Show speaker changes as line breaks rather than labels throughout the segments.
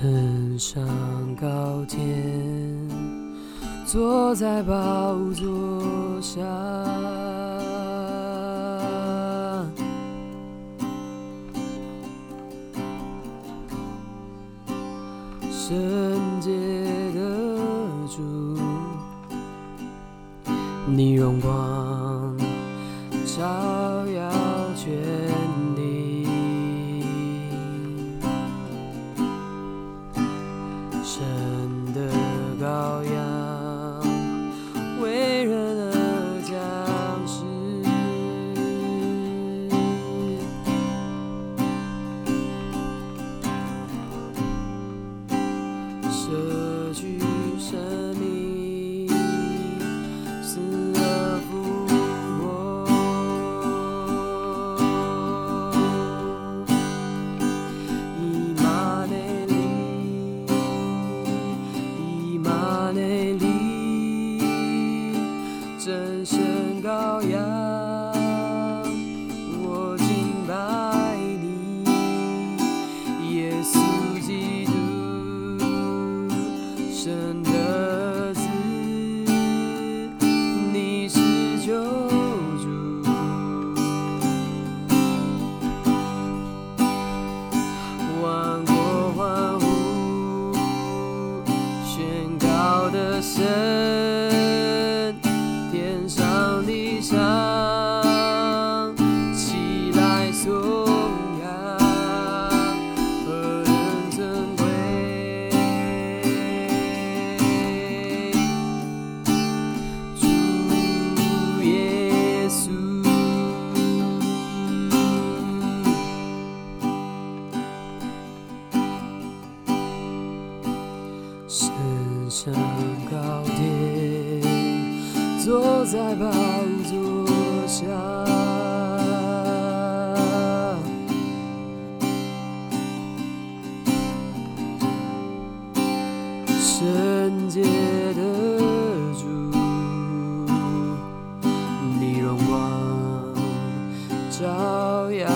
登上高天，坐在宝座下。圣洁的主，你荣光照美丽真是高雅。身上高殿，坐在宝座下。圣洁的主，你荣光照耀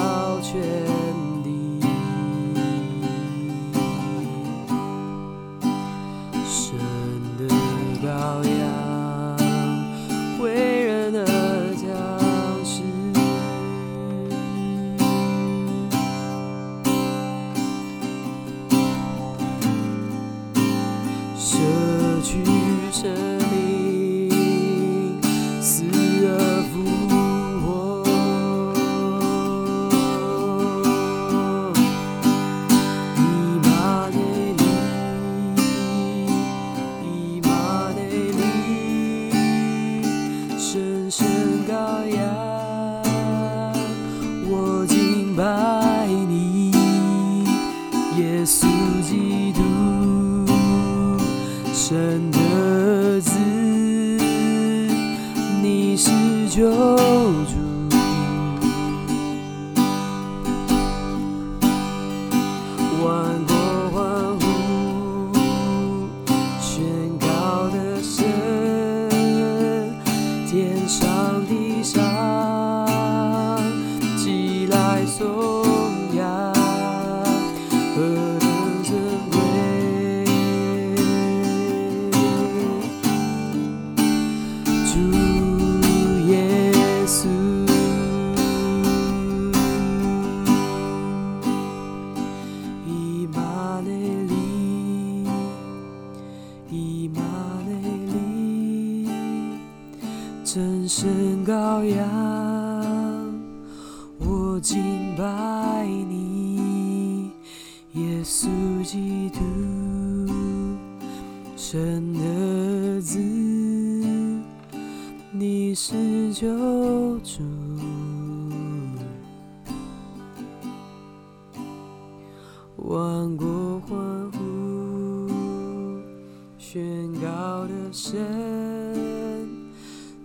神羔羊，我敬拜你，耶稣基督。神的子，你是救主，万国欢呼，宣告的神，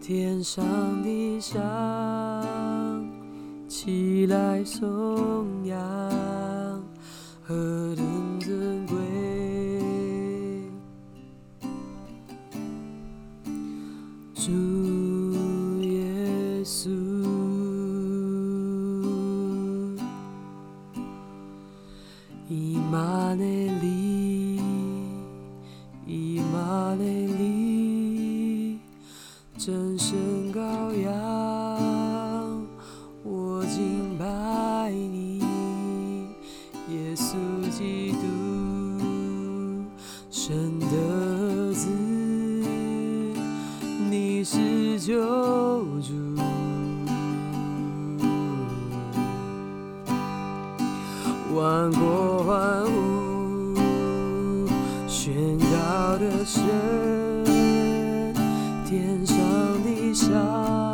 天上地上，起来颂扬，何等尊贵！主耶稣，以马内利，是救主。万国万物宣告的神，天上地下。